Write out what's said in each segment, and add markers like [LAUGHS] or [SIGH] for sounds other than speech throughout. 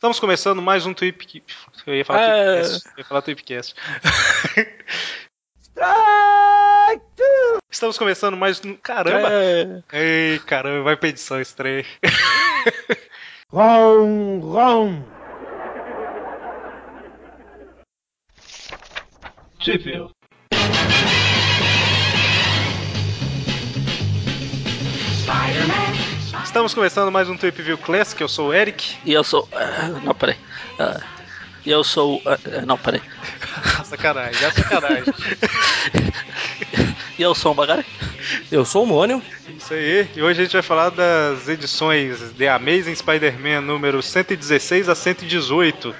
Estamos começando mais um Tweep. Eu ia falar É. Tweepcast. Eu ia falar Tweepcast. Strike two! Estamos começando mais um. Caramba! É, Ei, caramba, vai pra edição esse trem. [LAUGHS] Wrong, wrong! Sheffield. Estamos começando mais um Tweep View Classic. Eu sou o Eric. e eu sou. ah, não, peraí. Ah, E eu sou. ah, ah, não, peraí. [LAUGHS] sacanagem, é sacanagem. E eu sou o Magari. Eu sou o Mônio. Isso aí. E hoje a gente vai falar das edições The Amazing Spider-Man número 116 a 118.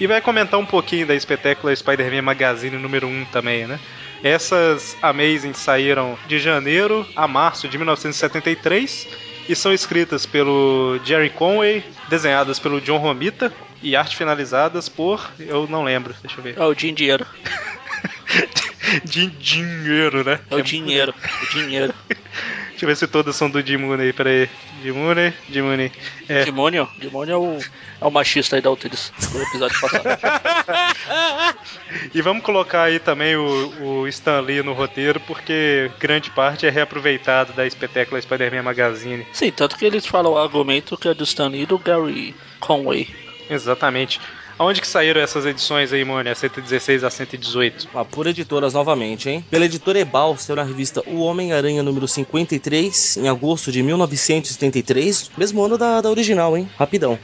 E vai comentar um pouquinho da espetácula Spider-Man Magazine número 1 também, né? Essas Amazing saíram de janeiro a março de 1973 e são escritas pelo Jerry Conway, desenhadas pelo John Romita e arte finalizadas por. eu não lembro, deixa eu ver. É o dinheiro. [LAUGHS] [LAUGHS] De dinheiro, né? É o dinheiro. O dinheiro. [LAUGHS] Deixa eu ver se todas são do Dimune aí, peraí. Dimune, Dimune. É. Demônio? Demônio é o, é o machista aí da Altiris do episódio passado. [LAUGHS] E vamos colocar aí também o, o Stan Lee no roteiro, porque grande parte é reaproveitado da espetácula Spider-Man Magazine. Sim, tanto que eles falam o argumento que é do Stan Lee e do Gary Conway. Exatamente. Aonde que saíram essas edições aí, Mônia? 116 a 118. Ah, por editoras novamente, hein? Pela editora Ebal, saiu na revista O Homem-Aranha número 53, em agosto de 1973. Mesmo ano da, da original, hein? Rapidão.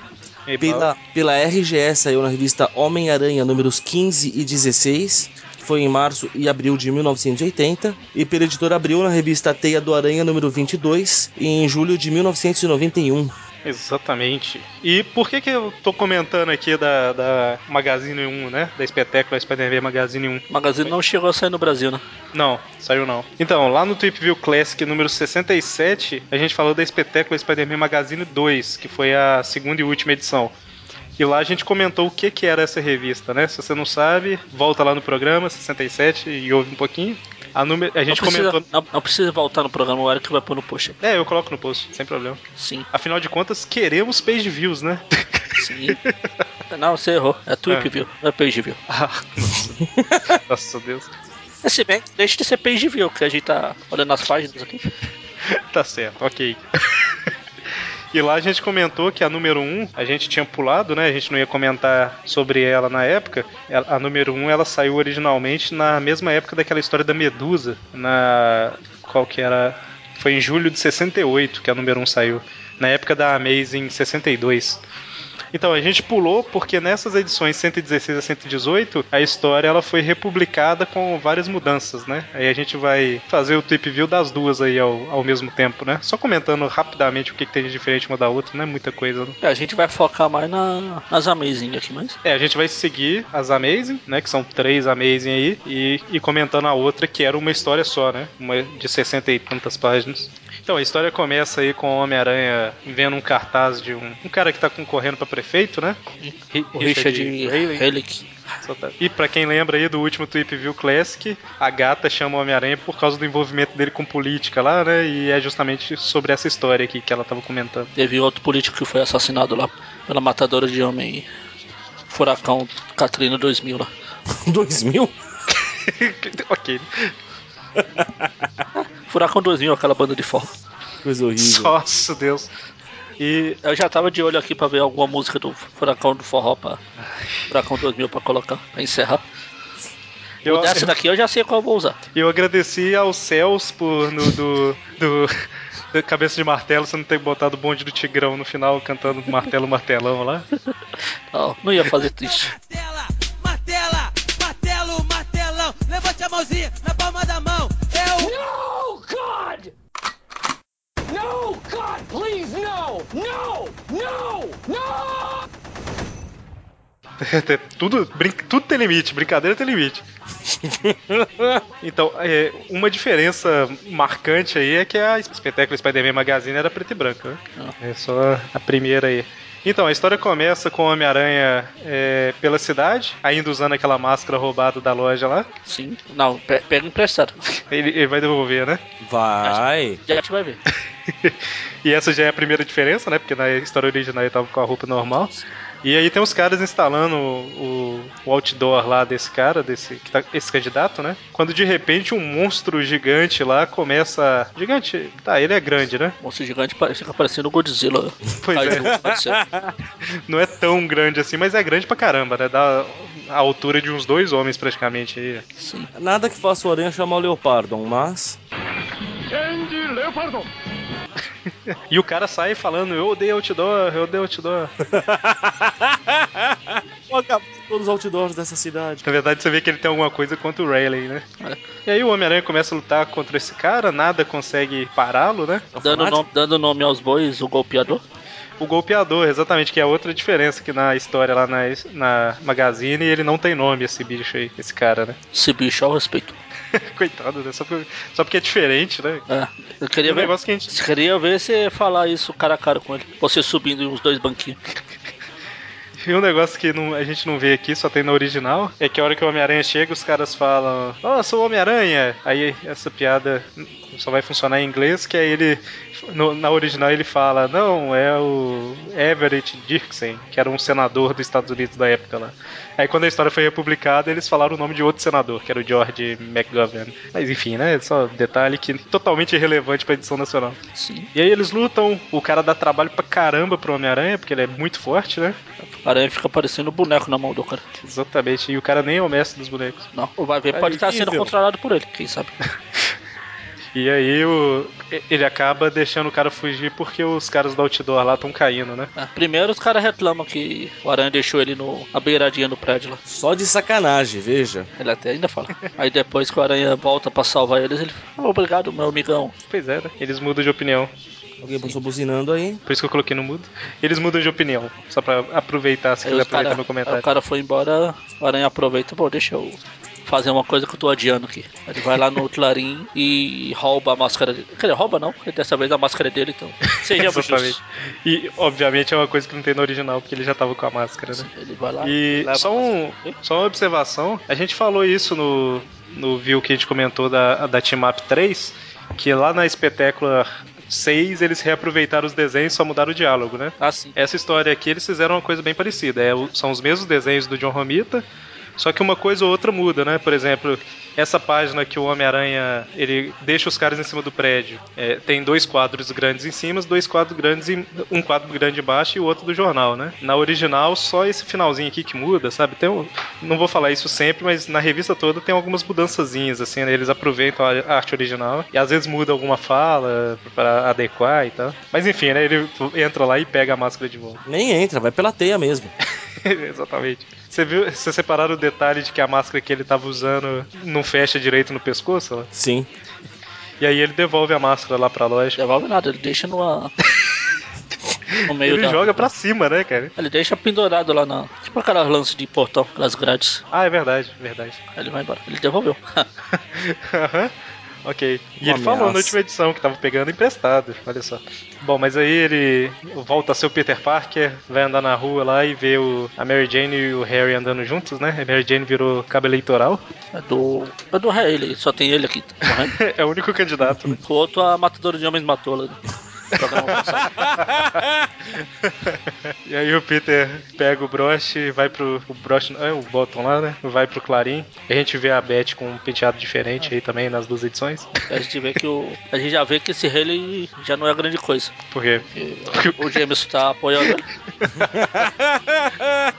Pela, pela RGS saiu na revista Homem-Aranha números 15 e 16. que Foi em março e abril de 1980. E pela editora Abril na revista Teia do Aranha número 22, em julho de 1991. [LAUGHS] Exatamente. E por que que eu tô comentando aqui da, da Magazine 1, né? Da espetácula Spider-Man Magazine 1? O magazine não chegou a sair no Brasil, né? Não, saiu não. Então, lá no Tweep View Classic número 67, a gente falou da espetácula Spider-Man Magazine 2, que foi a segunda e última edição. E lá a gente comentou o que que era essa revista, né? Se você não sabe, volta lá no programa 67 e ouve um pouquinho. A, número, a gente não, precisa, comentou. não, não precisa voltar no programa, o Eric vai pôr no post. É, eu coloco no post, sem problema. Sim, Afinal de contas, queremos page views, né? sim. não, você errou. É Tweep É. View, não é Page View. [LAUGHS] Ah, nossa. Nossa Deus. É, se bem, deixa de ser Page View, que a gente tá olhando as páginas aqui. Tá certo, ok. E lá a gente comentou que a número 1, a gente tinha pulado, né? A gente não ia comentar sobre ela na época. A número 1, ela saiu originalmente na mesma época daquela história da Medusa, na qual que era? Foi em julho de 68 que a número 1 saiu, na época da Amazing 62. Então, a gente pulou porque nessas edições 116 a 118, a história ela foi republicada com várias mudanças, né? Aí a gente vai fazer o tweet view das duas aí ao, ao mesmo tempo, né? Só comentando rapidamente o que, que tem de diferente uma da outra, não é muita coisa, né? É, a gente vai focar mais na, nas Amazing aqui, mas. É, a gente vai seguir as Amazing, né? Que são três Amazing aí, e, e comentando a outra que era uma história só, né? Uma de 60 e tantas páginas. Então, a história começa aí com o Homem-Aranha vendo um cartaz de um, um cara que tá concorrendo pra prefeito, né? O Richard. Helic. E pra quem lembra aí do último Tweep View Classic, a gata chama o Homem-Aranha por causa do envolvimento dele com política lá, né? E é justamente sobre essa história aqui que ela tava comentando. Teve outro político que foi assassinado lá pela matadora de homem. Furacão Katrina 2000 lá. [LAUGHS] 2000? [LAUGHS] ok. Furacão 2000, aquela banda de forró. Coisa horrível. Nossa, Deus. E Eu já tava de olho aqui pra ver alguma música do Furacão do Forró pra. Furacão 2000 pra colocar, pra encerrar. eu, Dessa daqui eu já sei qual eu vou usar. eu agradeci aos céus por no, do, do, do Cabeça de Martelo você não ter botado o bonde do Tigrão no final cantando Martelo Martelão lá. Não, não ia fazer triste. Please, no! No! No! No! [LAUGHS] tudo, tudo tem limite, brincadeira tem limite. [LAUGHS] então, é, uma diferença marcante aí é que a espetáculo Spider-Man Magazine era preta e branca, né? É só a primeira aí. Então, a história começa com o Homem-Aranha é, pela cidade, ainda usando aquela máscara roubada da loja lá. Sim. Não, pe- pega emprestado. Ele, ele vai devolver, né? Vai. Já a gente vai ver. [LAUGHS] e essa já é a primeira diferença, né? Porque na história original ele tava com a roupa normal. E aí tem os caras instalando o, o outdoor lá desse cara, desse que tá- esse candidato, né? Quando de repente um monstro gigante lá começa. Gigante. Tá, ele é grande, né? Monstro gigante fica parecendo o Godzilla. [LAUGHS] Pois é. [LAUGHS] Não é tão grande assim, mas é grande pra caramba, né? Dá a altura de uns dois homens praticamente aí. Sim. Nada que faça o Aranha chamar o Leopardon, mas. E o cara sai falando, eu odeio outdoor, eu odeio outdoor. [LAUGHS] Com todos os outdoors dessa cidade. Na verdade, você vê que ele tem alguma coisa contra o Rayleigh, né? É. E aí o Homem-Aranha começa a lutar contra esse cara, nada consegue pará-lo, né? Dando, nome, dando nome aos bois, o golpeador. O golpeador, exatamente, que é outra diferença que na história lá na, na Magazine ele não tem nome, esse bicho aí, esse cara, né? Esse bicho ao respeito. [LAUGHS] Coitado, né? Só, por- só porque é diferente, né? É. Eu É queria um ver. que a gente. Você queria ver você falar isso cara a cara com ele. Você subindo uns dois banquinhos. [LAUGHS] E um negócio que não- a gente não vê aqui, só tem no original, é que a hora que o Homem-Aranha chega, os caras falam, ó, sou o Homem-Aranha. Aí essa piada só vai funcionar em inglês, que aí ele. no- na original ele fala, não, é o Everett Dirksen, que era um senador dos Estados Unidos da época lá. Aí quando a história foi republicada, eles falaram o nome de outro senador, que era o George McGovern. Mas enfim, né? Só detalhe que totalmente irrelevante pra edição nacional. Sim. E aí eles lutam, o cara dá trabalho pra caramba pro Homem-Aranha, porque ele é muito forte, né? A aranha fica parecendo um boneco na mão do cara. Exatamente, e o cara nem é o mestre dos bonecos. Não, vai ver, É pode estar sendo controlado por ele, quem sabe. [LAUGHS] E aí o, ele acaba deixando o cara fugir porque os caras do outdoor lá estão caindo, né? É, primeiro os caras reclamam que o aranha deixou ele no, na beiradinha do prédio lá. Só de sacanagem, veja. Ele até ainda fala. Aí depois que o aranha volta pra salvar eles, ele fala, "Ah, obrigado, meu amigão. Pois é, né? Eles mudam de opinião. Alguém passou buzinando aí. Por isso que eu coloquei no mudo. Eles mudam de opinião. Só pra aproveitar, se Aí quiser os cara, aproveitar meu comentário. o cara foi embora, o aranha aproveita, pô, deixa eu fazer uma coisa que eu tô adiando aqui. Ele vai lá no [LAUGHS] Clarim e rouba a máscara dele. Quer dizer, rouba não, porque dessa vez a máscara é dele, então. Sejamos Exatamente. justos. E, obviamente, é uma coisa que não tem no original, porque ele já tava com a máscara, né? Ele vai lá E só, um, só uma observação, a gente falou isso no, no view que a gente comentou da, da Team Up 3, que lá na Espetácula 6 eles reaproveitaram os desenhos só mudaram o diálogo, né? Ah, sim. Essa história aqui eles fizeram uma coisa bem parecida. É, são os mesmos desenhos do John Romita, só que uma coisa ou outra muda, né? Por exemplo, essa página que o Homem-Aranha ele deixa os caras em cima do prédio. é, tem dois quadros grandes em cima, dois quadros grandes em, um quadro grande embaixo e o outro do jornal, né? Na original, só esse finalzinho aqui que muda, sabe? Tem um, não vou falar isso sempre, mas na revista toda tem algumas mudançazinhas, assim, né? Eles aproveitam a arte original e às vezes muda alguma fala para adequar e tal. Mas enfim, né? Ele entra lá e pega a máscara de volta. Nem entra, vai pela teia mesmo. [LAUGHS] Exatamente. Você viu, você separaram o detalhe de que a máscara que ele tava usando não fecha direito no pescoço? Lá? Sim. E aí ele devolve a máscara lá pra loja. Devolve nada, ele deixa no, [LAUGHS] no meio Ele da... joga pra cima, né, cara? Ele deixa pendurado lá na. Tipo aquelas lances de portão, aquelas grades. Ah, é verdade, verdade. Aí ele vai embora. Ele devolveu. [LAUGHS] Aham. Ok. E Uma ele falou na ameaça. última edição que tava pegando emprestado, olha só. Bom, mas aí ele volta a ser o Peter Parker, vai andar na rua lá e vê o, a Mary Jane e o Harry andando juntos, né? A Mary Jane virou cabo eleitoral. É do. É do ele só tem ele aqui. tá [LAUGHS] é o único candidato, né? O outro, a matadora de homens matou lá. [LAUGHS] E aí o Peter pega o broche e vai pro. O broche, é o bottom lá, né? Vai pro Clarim. A gente vê a Beth com um penteado diferente aí também nas duas edições. A gente vê que o. A gente já vê que esse rei ele já não é grande coisa. Porque, Que O Jameson tá apoiando [LAUGHS]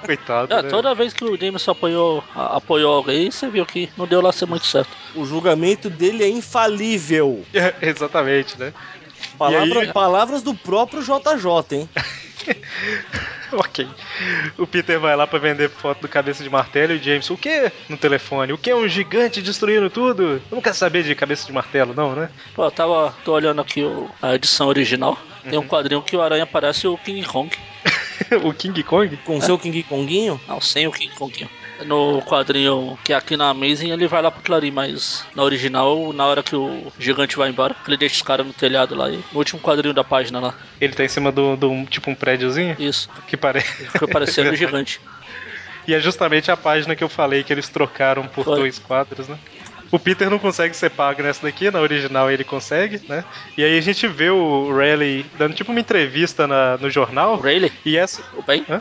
coitado. Ah, né? toda vez que o Jameson apoiou, a- apoiou alguém, você viu que não deu lá ser muito certo. O julgamento dele é infalível. [LAUGHS] Exatamente, né? Palavra- aí- Palavras do próprio JJ, hein? [LAUGHS] ok. O Peter vai lá pra vender foto do cabeça de martelo e o James, o que? No telefone, o que? Um gigante destruindo tudo? Eu não quero saber de cabeça de martelo, não, né? Pô, eu tava. tô olhando aqui o- a edição original. Tem um quadrinho que o Aranha parece o King Kong. [LAUGHS] o King Kong? Com seu King Konguinho. Não, sem o King Kong. No quadrinho que é aqui na Amazing ele vai lá pro Clarim, mas na original, na hora que o gigante vai embora, ele deixa os caras no telhado lá e no último quadrinho da página lá. Ele tá em cima do, do tipo um prédiozinho? Isso. Que parece. Fica parecendo o [LAUGHS] gigante. E é justamente a página que eu falei que eles trocaram por Foi. dois quadros, né? O Peter não consegue ser pago nessa daqui, na original ele consegue, né? E aí a gente vê o Rayleigh dando tipo uma entrevista na- no jornal. O Rayleigh? E essa. O Ben? [LAUGHS]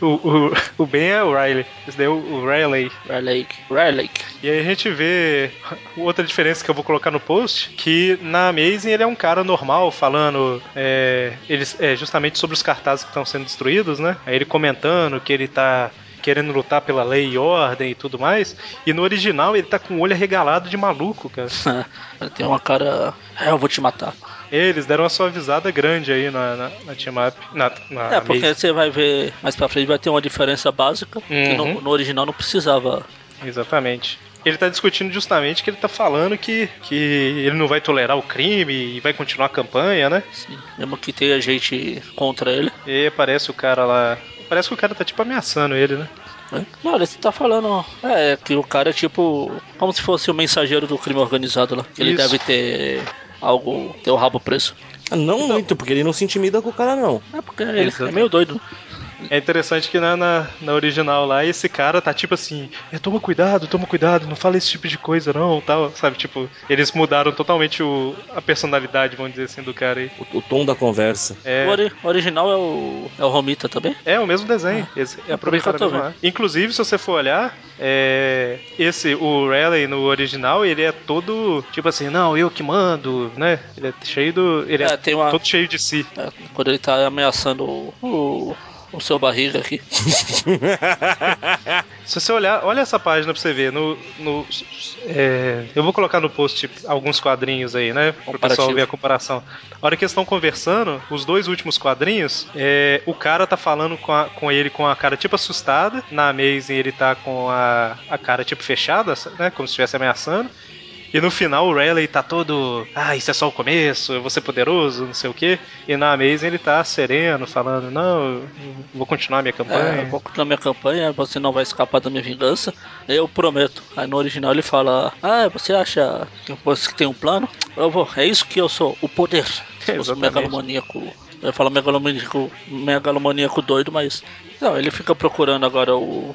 O, o, o Ben é o Riley. Esse daí é o, o Rayleigh. Rayleigh. Rayleigh. E aí a gente vê outra diferença que eu vou colocar no post, que na Amazing ele é um cara normal falando é, eles, é, justamente sobre os cartazes que estão sendo destruídos, né? Aí ele comentando que ele tá querendo lutar pela lei e ordem e tudo mais. E no original ele tá com o olho arregalado de maluco, cara. [LAUGHS] Ele tem uma cara. É, eu vou te matar. Eles deram uma suavizada grande aí na, na, na Team Up. Na, na É, porque Amazing. você vai ver mais pra frente, vai ter uma diferença básica. Que Uhum. no, no original não precisava. Exatamente. Ele tá discutindo justamente que ele tá falando que, que ele não vai tolerar o crime e vai continuar a campanha, né? Assim, mesmo que tenha gente contra ele. E aparece o cara lá. Parece que o cara tá tipo ameaçando ele, né? né? Não, ele tá falando. É, que o cara é tipo. Como se fosse o mensageiro do crime organizado lá. Ele Isso. deve ter algo. ter o rabo preso. Não muito, porque ele não se intimida com o cara, não. É porque ele é meio doido. É interessante que na, na, na original lá, esse cara tá tipo assim, "É, toma cuidado, toma cuidado, não fala esse tipo de coisa não, tal, sabe? Tipo, eles mudaram totalmente o, a personalidade, vamos dizer assim, do cara aí. O, o tom da conversa. O É, ori- original é o. é o Romita também. é o mesmo desenho, esse, é mesmo. Inclusive, se você for olhar, é, esse, o Raleigh no original, ele é todo, tipo assim, não, eu que mando, né? Ele é cheio do... Ele é, É, tem uma- todo cheio de si. É, quando ele tá ameaçando o. o, o seu barriga aqui. [LAUGHS] Se você olhar, olha essa página pra você ver. No, no, é, eu vou colocar no post alguns quadrinhos aí, né? Pro pessoal ver a comparação. A hora que eles estão conversando, os dois últimos quadrinhos, é, o cara tá falando com, a- com ele com a cara tipo assustada. Na Amazing ele tá com a, a cara tipo fechada, né? Como se estivesse ameaçando. E no final o Rayleigh tá todo. Ah, isso é só o começo, eu vou ser poderoso, não sei o quê. E na Amazing ele tá sereno, falando: Não, eu vou continuar minha campanha. É, eu vou continuar minha campanha, você não vai escapar da minha vingança. Eu prometo. Aí no original ele fala: Ah, você acha que você tem um plano? Eu vou, é isso que eu sou, o poder. [LAUGHS] Um Exatamente. megalomaníaco. Eu falo megalomaníaco, megalomaníaco doido, mas. Não, ele fica procurando agora o.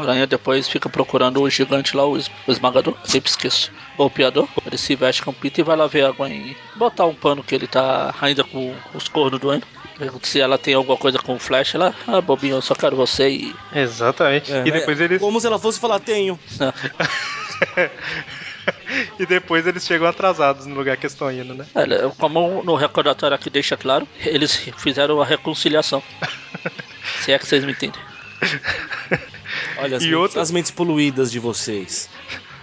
Aranha depois fica procurando o gigante lá, o, es- o esmagador, sempre esqueço. O piador, ele se veste com o Peter e vai lá ver a Gwen botar um pano que ele tá ainda com os cornos doendo. Pergunta Se ela tem alguma coisa com o Flash, ela, ah, bobinho, eu só quero você e. Exatamente. É, e depois é eles. Como se ela fosse falar, tenho. [LAUGHS] e depois eles chegam atrasados no lugar que estão indo, né? Olha, como no recordatório aqui deixa claro, eles fizeram a reconciliação. [LAUGHS] Se é que vocês me entendem. [LAUGHS] Olha as, E mentes, outra- as mentes poluídas de vocês.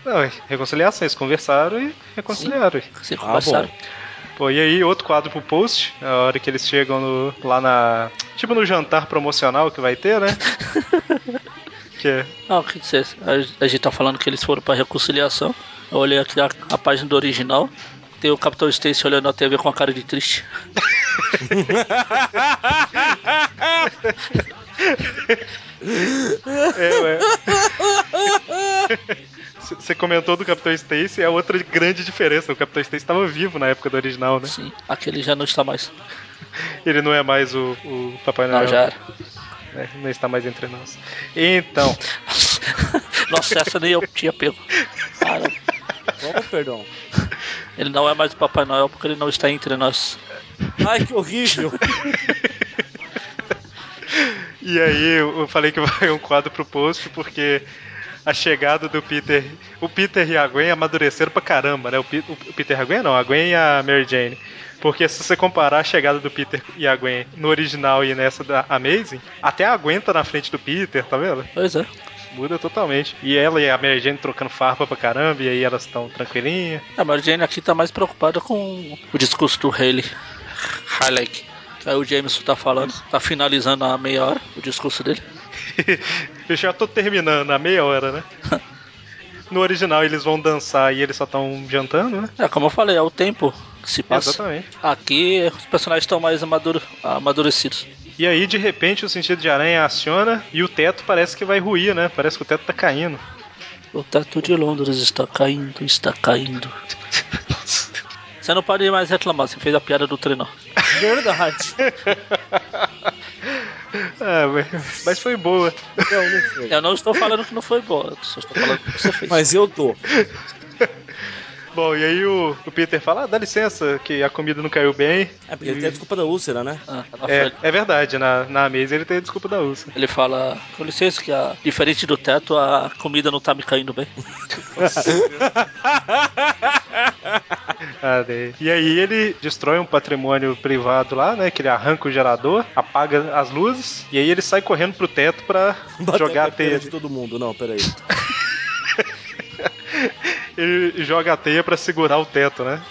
Não, é reconciliação, eles conversaram e reconciliaram. Se Ah, conversaram. Pô, e aí, outro quadro pro post, a hora que eles chegam no- lá na. Tipo no jantar promocional que vai ter, né? [LAUGHS] que é. Não, o que vocês. A, a gente tá falando que eles foram pra reconciliação. Eu olhei aqui a, a página do original. Tem o Capitão Stacy olhando a TV com a cara de triste. [LAUGHS] [LAUGHS] É, ué. [LAUGHS] Você comentou do Capitão Stacy, é outra grande diferença. O Capitão Stacy estava vivo na época do original, né? Sim, aquele já não está mais. Ele não é mais o, o Papai Noel. Não, já era. né? Não está mais entre nós. Então, [LAUGHS] Nossa, essa nem eu tinha pego. Cara, Como, perdão? ele não é mais o Papai Noel porque ele não está entre nós. Ai, que horrível. [LAUGHS] E aí eu falei que vai um quadro pro post porque a chegada do Peter. O Peter e a Gwen amadureceram pra caramba, né? O, Pe- o Peter e a Gwen não, a Gwen e a Mary Jane. Porque se você comparar a chegada do Peter e a Gwen no original e nessa da Amazing, até a Gwen tá na frente do Peter, tá vendo? Pois é. Muda totalmente. E ela e a Mary Jane trocando farpa pra caramba, e aí elas estão tranquilinhas. A Mary Jane aqui tá mais preocupada com o discurso do Haley. Highlight. Aí o Jameson tá falando, tá finalizando a meia hora o discurso dele. [LAUGHS] Eu já tô terminando a meia hora, né? [LAUGHS] No original eles vão dançar e eles só estão jantando, né? É, como eu falei, é o tempo que se passa. Exatamente. Aqui os personagens estão mais amadure- amadurecidos. E aí, de repente, o sentido de aranha aciona e o teto parece que vai ruir, né? Parece que o teto tá caindo. O teto de Londres está caindo, está caindo. [LAUGHS] Você não pode mais reclamar, você fez a piada do trenó. Verdade. Ah, mas, mas foi boa. Não, não foi. Eu não estou falando que não foi boa, só estou falando que você fez. Mas eu tô. Bom, e aí o, o Peter fala, ah, dá licença, que a comida não caiu bem. É porque ele tem a desculpa da úlcera, né? Ah, É, é verdade, na, na mesa ele tem a desculpa da Ursa. Ele fala, com licença, que a, diferente do teto, a comida não tá me caindo bem. [LAUGHS] Ah. E aí ele destrói um patrimônio privado lá, né? Que ele arranca o gerador, apaga as luzes, e aí ele sai correndo pro teto pra Bater jogar a teia. de todo mundo. Não, peraí. [LAUGHS] Ele joga a teia pra segurar o teto, né?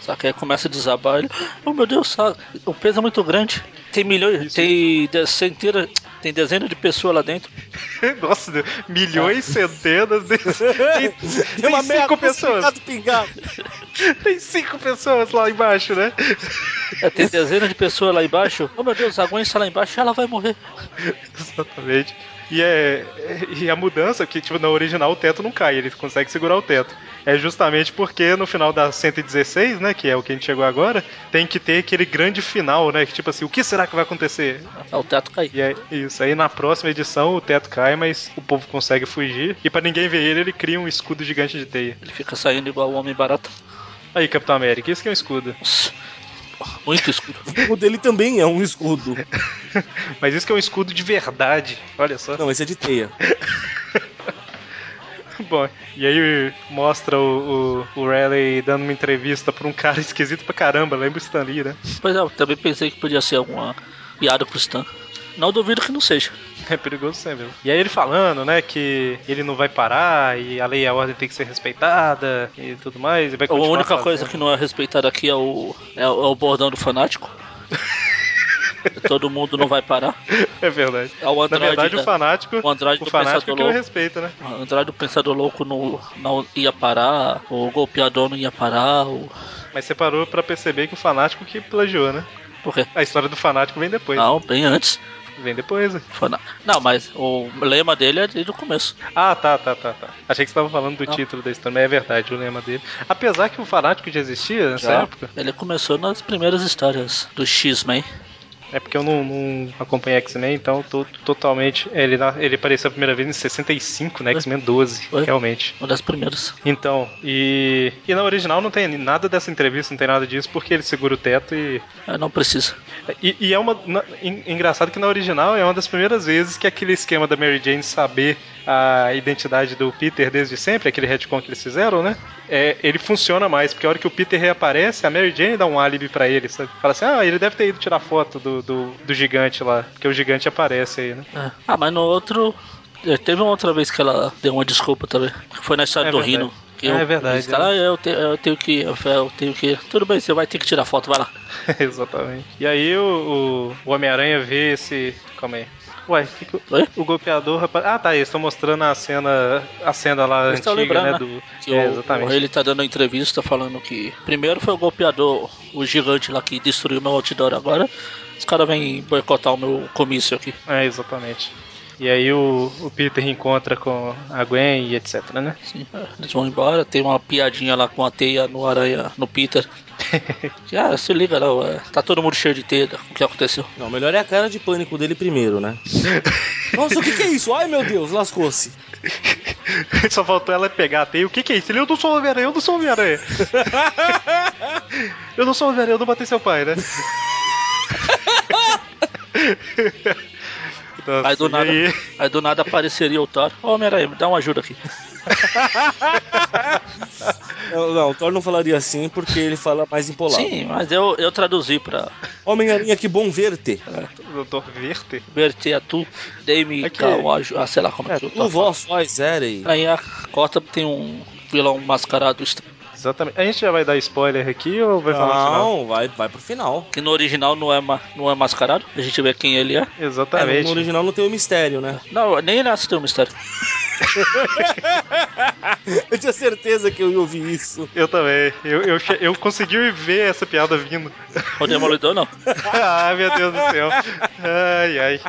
Só que aí começa a desabar ele. Oh meu Deus, sabe, o peso é muito grande. Tem milhões, tem de- centenas, tem dezenas de pessoas lá dentro. [LAUGHS] Nossa, Deus, milhões, centenas. De... Tem, [LAUGHS] tem uma cinco pessoas. [LAUGHS] Tem cinco pessoas lá embaixo, né? É, tem dezenas de pessoas lá embaixo. Oh meu Deus, a Gwen está lá embaixo, ela vai morrer. Exatamente. E, é, e a mudança, que tipo, na original o teto não cai, ele consegue segurar o teto. É justamente porque no final da 116, né, que é o que a gente chegou agora, tem que ter aquele grande final, né, que tipo assim, o que será que vai acontecer? Ah, o teto caiu. E é isso, aí na próxima edição o teto cai, mas o povo consegue fugir. E pra ninguém ver ele, ele cria um escudo gigante de teia. Ele fica saindo igual o Homem Barata. Aí, Capitão América, isso que é um escudo. Nossa, muito escuro. [LAUGHS] O dele também é um escudo. [LAUGHS] Mas isso que é um escudo de verdade. Olha só. Não, esse é de teia. [LAUGHS] [LAUGHS] Bom, e aí mostra o, o, o Raleigh dando uma entrevista pra um cara [LAUGHS] esquisito pra caramba, lembra o Stan Lee, né? Pois é, eu também pensei que podia ser alguma piada pro Stan. Não duvido que não seja. [LAUGHS] É perigoso sempre. E aí ele falando, né, que ele não vai parar e a lei e a ordem tem que ser respeitada e tudo mais. E A única fazendo. coisa que não é respeitada aqui é o, é, o- é o bordão do fanático. Todo mundo não vai parar. É verdade. É o Na verdade, da- o fanático, o Andrade o do fanático Pensador que não Louco. respeita, né? O Andrade do Pensador Louco não, não ia parar, o golpeador não ia parar, o... Mas você parou pra perceber que o fanático que plagiou, né? Por quê? A história do fanático vem depois. Não, bem antes. Vem depois. né? Não, mas o lema dele é desde o começo. Ah, tá, tá, tá, tá. Achei que você tava falando do Não. título da história, mas é verdade, o lema dele. Apesar que o fanático já existia nessa Já. época. Ele começou nas primeiras histórias do X-Men. É porque eu não, não acompanhei X-Men, então eu tô totalmente. Ele, ele apareceu a primeira vez em 65, né? X-Men 12, Foi. realmente. Uma das primeiras. Então, e. E na original não tem nada dessa entrevista, não tem nada disso, porque ele segura o teto e. É, não precisa. E, e é uma. na- en- engraçado que na original é uma das primeiras vezes que aquele esquema da Mary Jane saber a identidade do Peter desde sempre, aquele retcon que eles fizeram, né? É, ele funciona mais, porque a hora que o Peter reaparece, a Mary Jane dá um álibi pra ele, sabe? Fala assim, ah, ele deve ter ido tirar foto do, do, do gigante lá, porque o gigante aparece aí, né? É. Ah, mas no outro. é, Teve uma outra vez que ela deu uma desculpa também. Foi na história É do verdade. Rino. É verdade, cara, "Ah, eu, te- eu tenho que. Eu tenho que. Tudo bem, você vai ter que tirar foto, vai lá. [LAUGHS] Exatamente. E aí o, o, o Homem-Aranha vê esse. Calma aí. Ué, que que o- o golpeador, rapaz. Ah, tá, eles estão mostrando a cena. A cena lá Eles antiga, lembrando, né? né? Do... Que é, o, exatamente. ele tá dando uma entrevista falando que primeiro foi o golpeador, o gigante lá que destruiu meu outdoor agora. Os caras vêm boicotar o meu comício aqui. É, exatamente. E aí o, o Peter encontra com a Gwen e etc, né? Sim, é, eles vão embora, tem uma piadinha lá com a teia no aranha, no Peter. [LAUGHS] Ah, se liga não, é, tá todo mundo cheio de teia, o que aconteceu? Não, melhor é a cara de pânico dele primeiro, né? [LAUGHS] Nossa, o que, que é isso? Ai meu Deus, lascou-se. Só faltou ela pegar a teia. O que, que é isso? Ele, [LAUGHS] eu não sou Homem-Aranha, eu não sou Homem-Aranha. eu não sou Homem-Aranha, eu não matei seu pai, né? Nossa, Aí do nada, aí- aí do nada apareceria o Thor. Ô Homem-Aranha, me dá uma ajuda aqui. [LAUGHS] Não, não, o Thor não falaria assim porque ele fala mais empolado. Sim, mas eu, eu traduzi pra Homem-Aranha, que bom ver-te. Doutor Verte. Verter a tu, dei-me ah, sei lá como é, É, que eu tu vós faz Erei. Aí a cota tem um vilão mascarado estranho. Exatamente. A gente já vai dar spoiler aqui ou vai falar no final? Não, vai, vai pro final. Que no original não é, ma- não é mascarado. A gente vê quem ele é. É, Exatamente. no original não tem o mistério, né? Não, nem nessa tem um mistério. [LAUGHS] Eu tinha certeza que eu ia ouvir isso. Eu também. Eu, eu, eu consegui ver essa piada vindo. O Demolidor não. [LAUGHS] ah, meu Deus do céu. Ai, ai.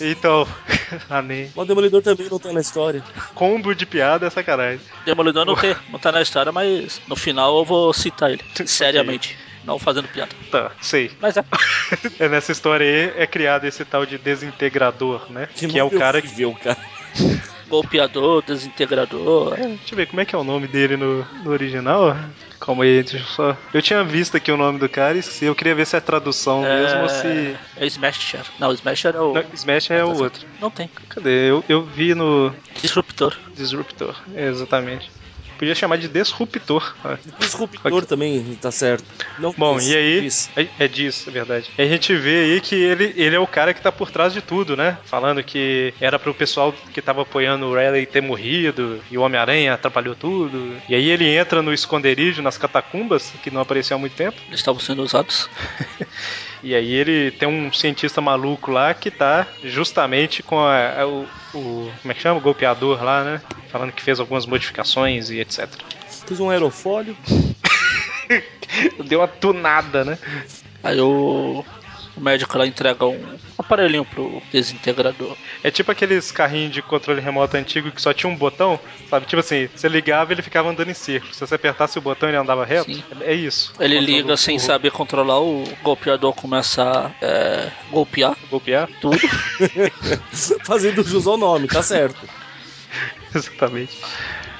Então, [LAUGHS] ah, nem. O Demolidor também não tá na história. combo de piada é sacanagem. Demolidor não, tem, não tá na história, mas no final eu vou citar ele. [LAUGHS] Seriamente. não fazendo piada. Tá, sei. Mas é. [LAUGHS] É, Nessa história aí é criado esse tal de desintegrador, né? Que, é o cara que. horrível, cara. Golpeador, desintegrador. é. Deixa eu ver como é que é o nome dele no, no original. Calma aí, deixa eu só. Eu tinha visto aqui o nome do cara e esqueci. Eu queria ver se é tradução mesmo ou se. É Smasher. Não, Smasher é o. Não, Smash é o outro. Não tem. Cadê? Eu, eu vi no Disruptor. Disruptor. É, exatamente. Podia chamar de Disruptor. Ah. Disruptor também, tá certo. Não Bom, e aí. É, é disso, é verdade. E a gente vê aí que ele, ele é o cara que tá por trás de tudo, né? Falando que era pro pessoal que tava apoiando o Raleigh ter morrido e o Homem-Aranha atrapalhou tudo. E aí ele entra no esconderijo, nas catacumbas, que não apareceu há muito tempo. Eles estavam sendo usados. [LAUGHS] E aí ele tem um cientista maluco lá que tá justamente com a- a- o, o- Como é que chama? O golpeador lá, né? Falando que fez algumas modificações e etc. Fiz um aerofólio. [LAUGHS] Deu uma tunada, né? Aí o, o médico lá entrega um aparelhinho pro desintegrador. É tipo aqueles carrinhos de controle remoto antigo que só tinha um botão, sabe? Tipo assim, você ligava e ele ficava andando em círculo. Se você apertasse o botão ele andava reto. Sim. É isso. Ele Controle liga sem do- saber controlar, o golpeador começa a é, golpear Golpear? tudo. [LAUGHS] Fazendo jus ao nome, tá certo. [LAUGHS] Exatamente.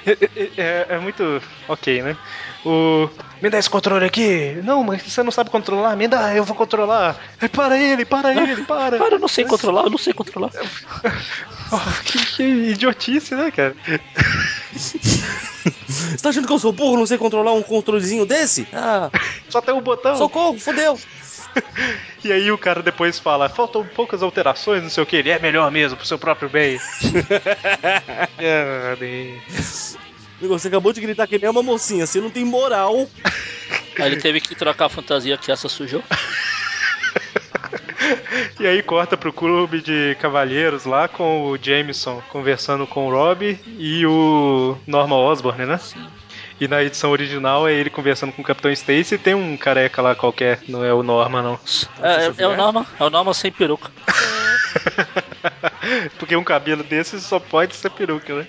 É, [LAUGHS] é- é- é muito ok, né? O. Me dá esse controle aqui! Não, mas você não sabe controlar? Me dá, eu vou controlar! Ai, para ele, para ele, para! Cara, eu não sei controlar, eu não sei controlar. [LAUGHS] Oh, que, que idiotice, né, cara? [LAUGHS] Você tá achando que eu sou burro, não sei controlar um controlezinho desse? Ah, Só tem um botão. socorro, fodeu. [LAUGHS] E aí o cara depois fala, faltam poucas alterações, não sei o que, ele é melhor mesmo, pro seu próprio bem. [LAUGHS] É, Você acabou de gritar que nem uma mocinha, você não tem moral. Aí ele teve que trocar a fantasia que essa sujou. [LAUGHS] E aí corta pro clube de cavalheiros lá com o Jameson conversando com o Rob e o Norman Osborn, né? E na edição original é ele conversando com o Capitão Stacy e tem um careca lá qualquer, não é o Norman não. É, é, é o Norma, é o Norma sem peruca. [LAUGHS] Porque um cabelo desse só pode ser peruca, né?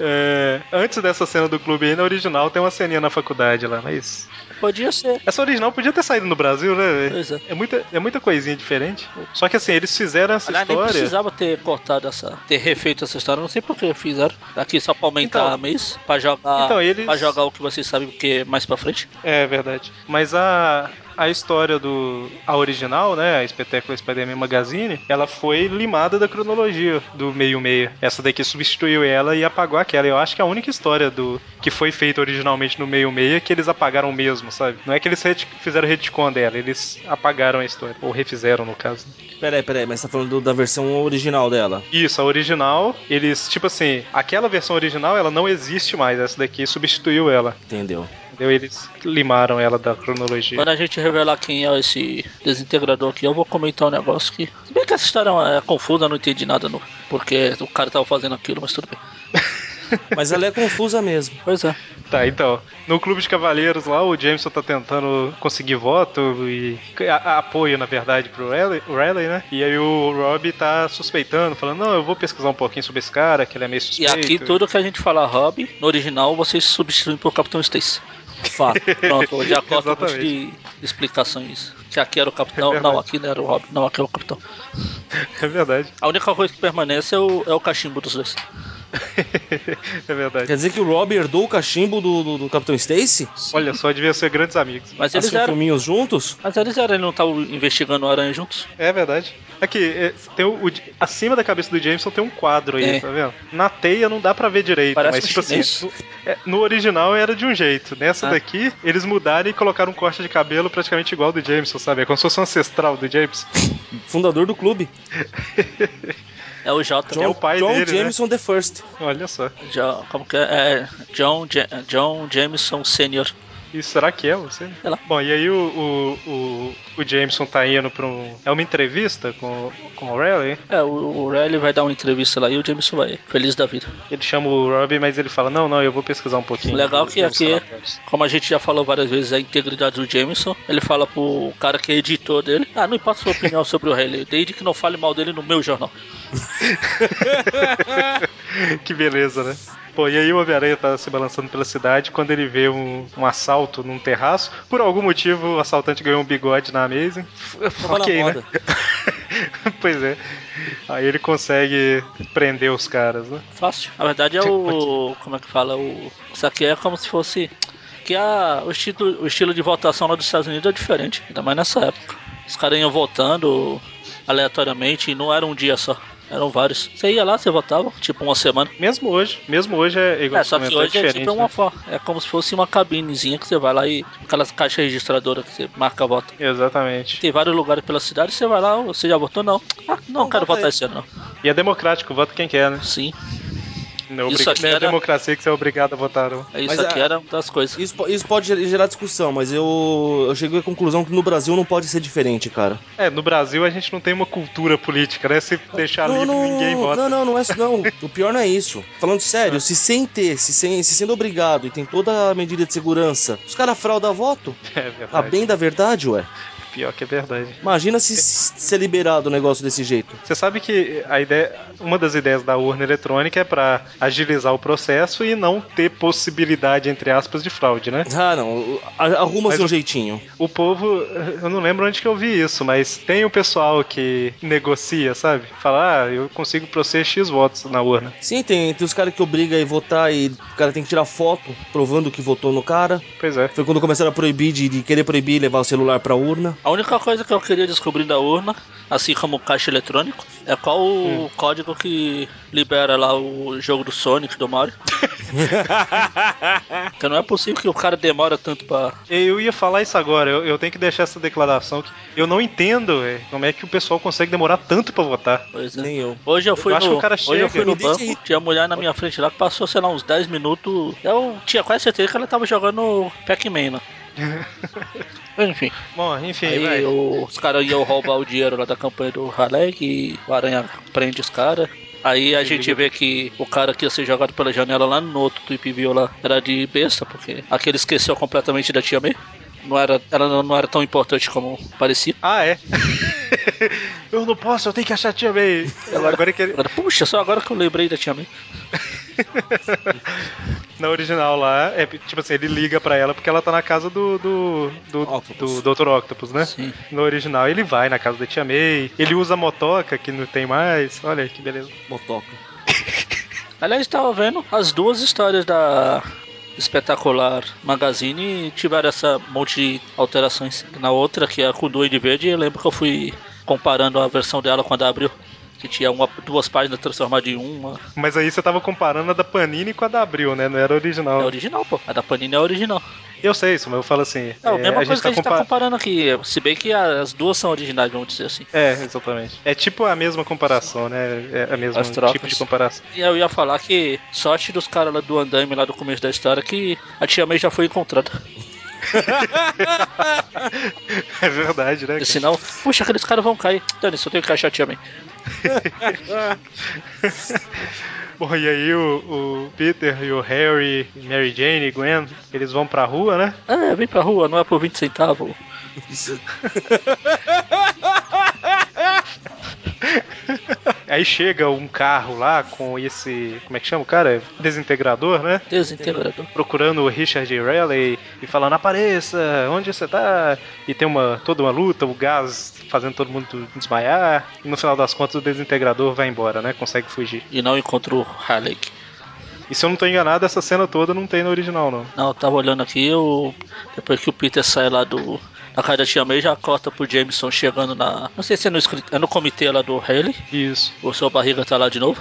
É, antes dessa cena do clube aí, na original tem uma ceninha na faculdade lá, mas. Podia ser. Essa original podia ter saído no Brasil, né? Pois é. É muita, é muita coisinha diferente. Só que assim, eles fizeram essa Aliás, nem história. precisava ter cortado essa. ter refeito essa história. Não sei por que fizeram. Aqui só pra aumentar Então- a mês. Pra jogar. Então, eles- Pra jogar o que vocês sabem que é mais pra frente. É verdade. Mas a, a história do. A original, né? A Espetáculo Spider-Man Magazine, ela foi limada da cronologia do meio-meia. Essa daqui substituiu ela e apagou aquela. Eu acho que é a única história do que foi feita originalmente no meio-meia que eles apagaram mesmo, sabe? Não é que eles fizeram retcon dela, eles apagaram a história. Ou refizeram, no caso. Peraí, peraí, mas você tá falando do- da versão original dela. Isso, a original, eles, tipo assim, aquela versão original, ela não existe mais. Essa daqui substituiu ela. Entendeu? Entendeu? Eles limaram ela da cronologia. Quando a gente revelar quem é esse desintegrador aqui, eu vou comentar um negócio que. Se bem que essa história é confusa, eu não entendi nada no. Porque o cara tava fazendo aquilo, mas tudo bem. [LAUGHS] Mas ela é confusa mesmo. Pois é. Tá, então. No Clube de Cavaleiros lá, o Jameson tá tentando conseguir voto e a- a- apoio, na verdade, pro Riley, o Riley, né? E aí o Rob tá suspeitando, falando, não, eu vou pesquisar um pouquinho sobre esse cara, que ele é meio E suspeito. aqui tudo que a gente fala Rob, no original vocês substituem por Capitão Stacy. Fato. Pronto, monte Exatamente. de explicações. Que aqui era o capitão, É não, aqui não era o Rob, não, aqui é o capitão. É verdade. A única coisa que permanece é o, é o cachimbo dos dois. [LAUGHS] é verdade. Quer dizer que o Rob herdou o cachimbo do, do, do Capitão Stacy? Olha só, devia ser grandes amigos. Mas eles eram. filminhos juntos? Mas eles eram, eles não estavam investigando o aranha juntos? É verdade. Aqui, é, tem o, o- acima da cabeça do Jameson tem um quadro aí, É. tá vendo? Na teia não dá pra ver direito, Parece mas tipo chinês. assim, no, é, no original era de um jeito. Nessa Ah. daqui, eles mudaram e colocaram um corte de cabelo praticamente igual ao do Jameson, sabe? É como se fosse um ancestral do Jameson. Fundador do clube. [LAUGHS] É o J. John, o pai John dele, né? Jameson the First. Olha só. Jo- como que é? É John, John Jameson Sr. E será que é você? Sei lá. Bom, e aí o, o, o, o Jameson tá indo pra um. É uma entrevista com, com o Riley. É, o, o Riley vai dar uma entrevista lá e o Jameson vai, feliz da vida. Ele chama o Robbie, mas ele fala: Não, não, eu vou pesquisar um pouquinho. Legal que aqui- falar antes." Como a gente já falou várias vezes, a integridade do Jameson, ele fala pro cara que é editor dele: Ah, não importa sua opinião sobre o Riley, desde que não fale mal dele no meu jornal. [LAUGHS] que beleza, né? Pô, e aí o Homem-Aranha tá se balançando pela cidade quando ele vê um, um assalto num terraço. Por algum motivo, o assaltante ganhou um bigode na Amazing. Tava na ok, né? moda. [LAUGHS] pois é. Aí ele consegue prender os caras, né? Fácil. Na verdade é o. Como é que fala? O. Isso aqui é como se fosse. Que a, o, estilo, o estilo de votação lá dos Estados Unidos é diferente, ainda mais nessa época. Os caras iam votando aleatoriamente e não era um dia só. Eram vários. Você ia lá, você votava, tipo uma semana. Mesmo hoje, mesmo hoje é igual É, só que comentou, hoje é diferente, tipo uma né? fó. É como se fosse uma cabinezinha que você vai lá e. Aquelas caixas registradoras que você marca a voto. Exatamente. Tem vários lugares pela cidade, você vai lá, você já votou? Não. Ah, não, Não, quero vota votar esse ano, não. E é democrático, vota quem quer, né? Sim. Não é, Isso aqui não é era- democracia que você é obrigado a votar, não. É Isso Mas aqui a- era uma das coisas. Isso, isso pode ger- gerar discussão, mas eu, eu cheguei à conclusão que no Brasil não pode ser diferente, cara. É, no Brasil a gente não tem uma cultura política, né? Se deixar livre, ninguém vota. Não, não, não é isso, não. O pior não é isso. Falando sério, se sem ter, se, sem, se sendo obrigado e tem toda a medida de segurança, os caras fraudam voto, [LAUGHS] É a verdade. bem da verdade, ué. Pior que é verdade. Imagina se, se ser liberado o negócio desse jeito. Você sabe que a ideia, uma das ideias da urna eletrônica é pra agilizar o processo e não ter possibilidade, entre aspas, de fraude, né? Ah, não. Arruma seu o- jeitinho. O povo, eu não lembro onde que eu vi isso, mas tem o pessoal que negocia, sabe? Fala, ah, eu consigo pra você X votos na urna. Sim, tem, tem os caras que obrigam a ir votar e o cara tem que tirar foto provando que votou no cara. Pois é. Foi quando começaram a proibir de, de querer proibir levar o celular pra urna. A única coisa que eu queria descobrir da urna, assim como o caixa eletrônico, é qual Hum. o código que libera lá o jogo do Sonic, do Mario. [LAUGHS] Porque não é possível que o cara demora tanto pra. Eu ia falar isso agora, eu, eu tenho que deixar essa declaração que eu não entendo véi, como é que o pessoal consegue demorar tanto pra votar. Pois é. Nem eu. Hoje eu fui Eu acho no, que o cara hoje eu chega, fui no banco, aí. tinha mulher na minha frente lá que passou, sei lá, uns 10 minutos. Eu tinha quase certeza que ela tava jogando Pac-Man [LAUGHS] Enfim, Bom, enfim, aí vai. os caras iam roubar o dinheiro lá da campanha do Halleck e o Aranha prende os caras. Aí a gente vê que o cara que ia ser jogado pela janela lá no outro Tweep View lá era de besta, porque aquele esqueceu completamente da Tia May. Não era, ela não, não era tão importante como parecia. Ah, é? [LAUGHS] eu não posso, eu tenho que achar a Tia May. Agora- Agora que ele... Agora, puxa, só agora que eu lembrei da Tia May. [LAUGHS] Na original lá, é tipo assim, ele liga pra ela porque ela tá na casa do do, do, Octopus. do Dr. Octopus, né? Sim. No original ele vai na casa da Tia May, ele usa a motoca que não tem mais. Olha aí que beleza. Motoca. [LAUGHS] Aliás, estava vendo as duas histórias da espetacular Magazine tiveram essa monte de alterações. Na outra, que é a com o Duende Verde, eu lembro que eu fui comparando a versão dela quando abriu. Que tinha uma, duas páginas transformadas em uma. Mas aí você tava comparando a da Panini com a da Abril, né? Não era original. É original, pô. A da Panini é original. Eu sei isso, mas eu falo assim. É a mesma coisa que a gente tá compa- comparando aqui. Se bem que as duas são originais, vamos dizer assim. É, exatamente. É tipo a mesma comparação, né? É a mesma tipo de comparação. E eu ia falar que sorte dos caras lá do andaime lá do começo da história que a Tia May já foi encontrada. [LAUGHS] É verdade, né? Porque cara? senão, puxa, aqueles caras vão cair. Dani, só tenho que achar Tia May. [LAUGHS] Bom, e aí o, o Peter e o Harry, Mary Jane e Gwen, eles vão pra rua, né? É, vem pra rua, não é por 20 centavos. [LAUGHS] [LAUGHS] Aí chega um carro lá com esse. Como é que chama o cara? Desintegrador, né? Desintegrador. Procurando o Richard Raleigh e falando: apareça, onde você tá? E tem uma, toda uma luta, o gás fazendo todo mundo desmaiar. E no final das contas o desintegrador vai embora, né? Consegue fugir. E não encontrou Halleck. E se eu não tô enganado, essa cena toda não tem no original, não. Não, eu tava olhando aqui, eu... depois que o Peter sai lá do. Na casa da Tia May, já corta pro Jameson chegando na. Não sei se é no, escrit- é no comitê lá do Haley. Isso. O seu barriga tá lá de novo.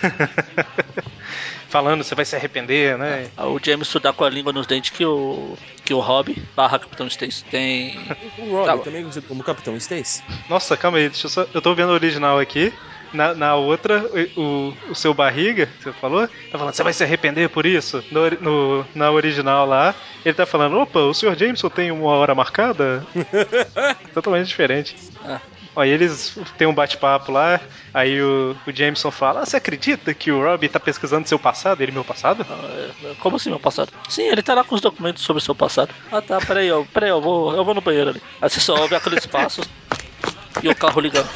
[LAUGHS] Falando, você vai se arrepender, né? Aí o Jameson dá com a língua nos dentes que o. que o Rob, barra Capitão Stacy, tem. O Rob, Tá também como Capitão Stacy. Nossa, calma aí, deixa eu só. Eu tô vendo o original aqui. Na, na outra, o, o, seu barriga, você falou, tá falando, você vai se arrepender por isso? No, no- na original lá, ele tá falando, opa, o Sr. Jameson tem uma hora marcada? [LAUGHS] Totalmente diferente. Ó, e eles têm um bate-papo lá, aí o, o Jameson fala, ah, você acredita que o Rob tá pesquisando seu passado? Ele, meu passado? Ah, Como assim, meu passado? Sim, ele tá lá com os documentos sobre o seu passado. Ah tá, peraí, eu, peraí, eu vou, eu vou no banheiro ali. Aí você só ouve aqueles passos e o carro ligando.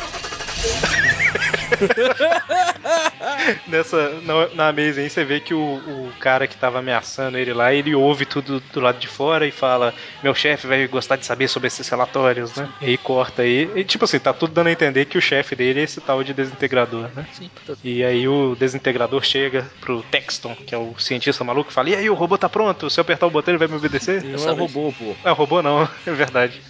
[LAUGHS] Nessa, na, na Amazing você vê que o, o cara que tava ameaçando ele lá, ele ouve tudo do lado de fora e fala: Meu chefe vai gostar de saber sobre esses relatórios, né? E aí corta aí. E tipo assim, tá tudo dando a entender que o chefe dele é esse tal de desintegrador, né? Sim, E aí o desintegrador chega pro Texton, que é o cientista maluco, e fala: E aí, o robô tá pronto? Se eu apertar o botão, ele vai me obedecer? Não é um robô, pô. É o robô não, [LAUGHS] é verdade.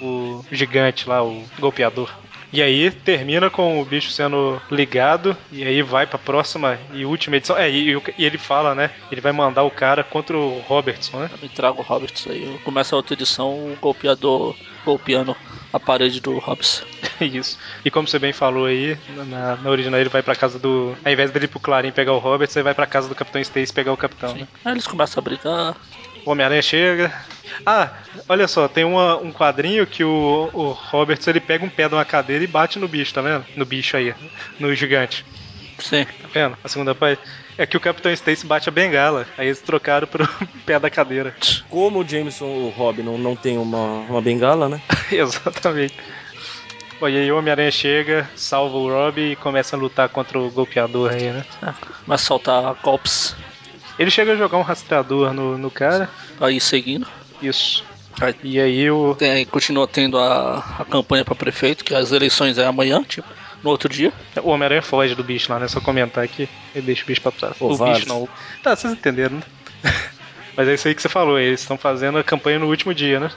O gigante lá, o golpeador. E aí termina com o bicho sendo ligado e aí vai pra próxima e última edição. É, e, e ele fala, né? Ele vai mandar o cara contra o Robertson, né? Me traga o Roberts aí. Começa a outra edição, o golpeador golpeando a parede do Hobbs. [LAUGHS] Isso. E como você bem falou aí, na, na original ele vai pra casa do. Ao invés dele ir pro Clarim pegar o Roberts, ele vai pra casa do Capitão Stacy pegar o Capitão, né? Aí eles começam a brigar. O Homem-Aranha chega. Ah, olha só, tem uma- um quadrinho que o, o Roberts ele pega um pé de uma cadeira e bate no bicho, tá vendo? No bicho aí, no gigante. Sim. Tá vendo? A segunda parte. É que o Capitão Stacy bate a bengala. Aí eles trocaram pro [LAUGHS] pé da cadeira. Como o Jameson, o Robin, não, não tem uma, uma bengala, né? [LAUGHS] Exatamente. Bom, e aí o Homem-Aranha chega, salva o Rob e começa a lutar contra o golpeador aí, né? É, começa a soltar golpes Ele chega a jogar um rastreador no, no cara. ir seguindo. Isso. Aí E aí o. tem, continua tendo a, a campanha pra prefeito, que as eleições é amanhã, tipo, no outro dia. O Homem-Aranha foge do bicho lá, né? Só comentar aqui. Ele deixa o bicho pra trás. O bicho não. Tá, vocês entenderam, né? [LAUGHS] Mas é isso aí que você falou, eles estão fazendo a campanha no último dia, né?